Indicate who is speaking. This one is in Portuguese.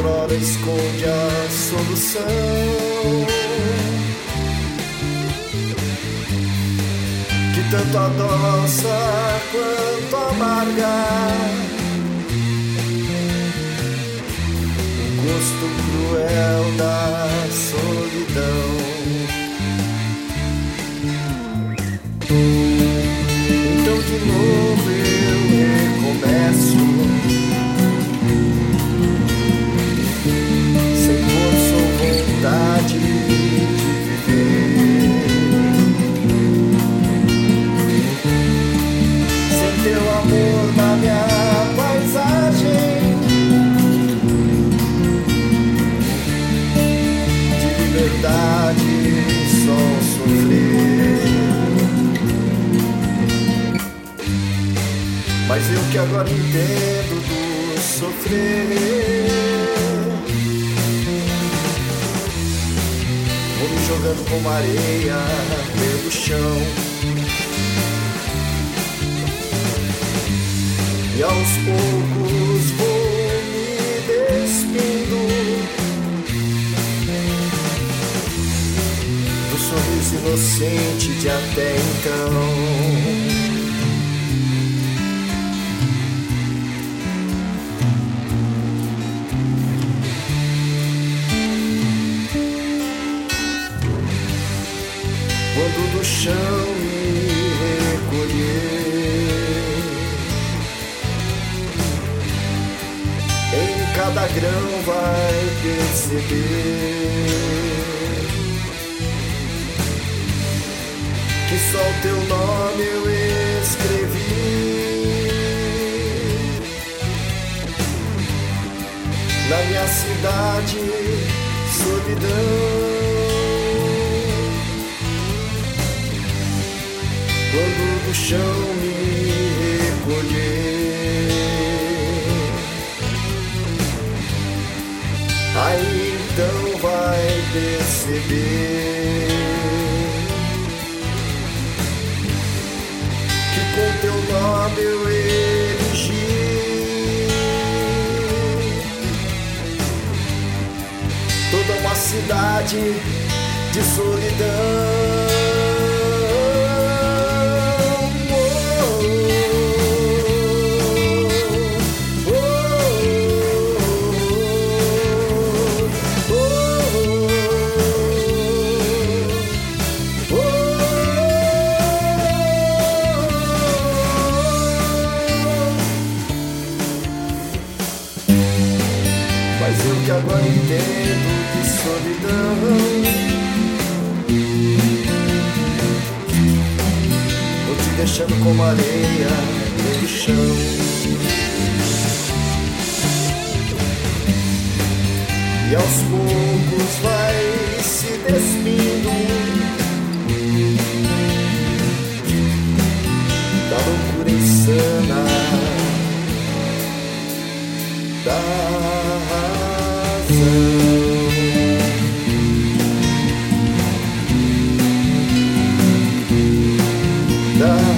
Speaker 1: outrora esconde a solução. Que tanto adoça quanto amarga. O gosto cruel Mas eu que agora entendo do sofrer. Vou me jogando como areia pelo chão. E aos poucos vou inocente de até então. quando do chão me recolher. Em cada grão vai perceber que só o teu nome eu escrevi. Na minha cidade, solidão. quando do chão me recolher. Aí então vai perceber nome eu erigi toda uma cidade de solidão. Mas eu que agora entendo que solidão. Vou te deixando como areia no chão. E aos poucos vai se despindo. Da loucura insana. Da love.